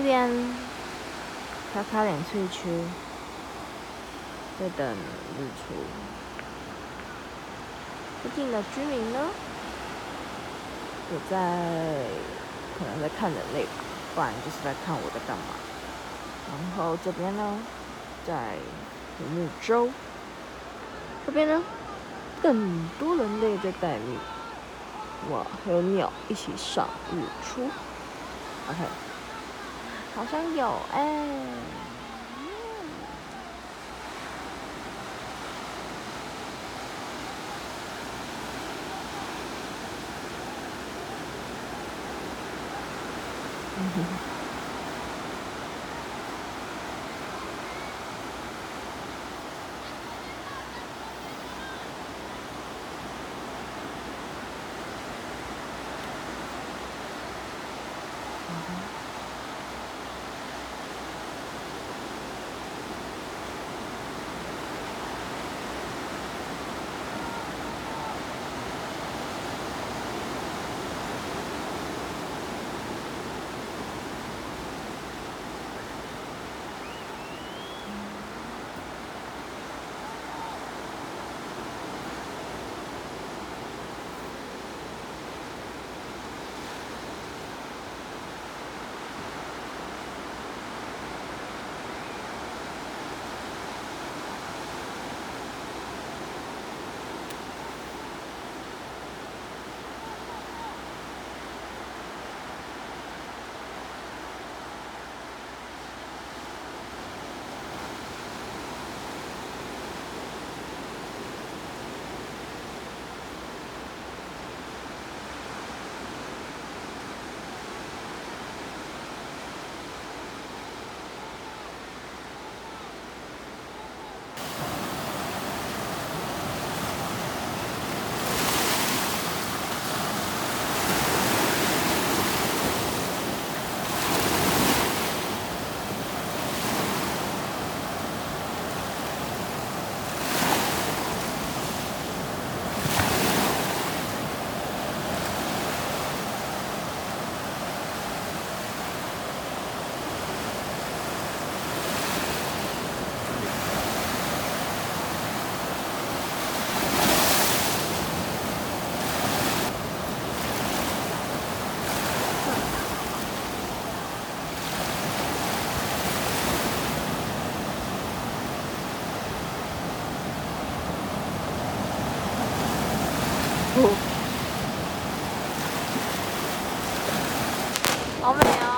这边擦擦脸翠区，在等日出。附近的居民呢，我在可能在看人类吧，不然就是在看我在干嘛。然后这边呢，在独木舟，这边呢，更多人类在待命。哇，还有鸟一起赏日出，OK，好像有哎、欸，嗯。好美啊。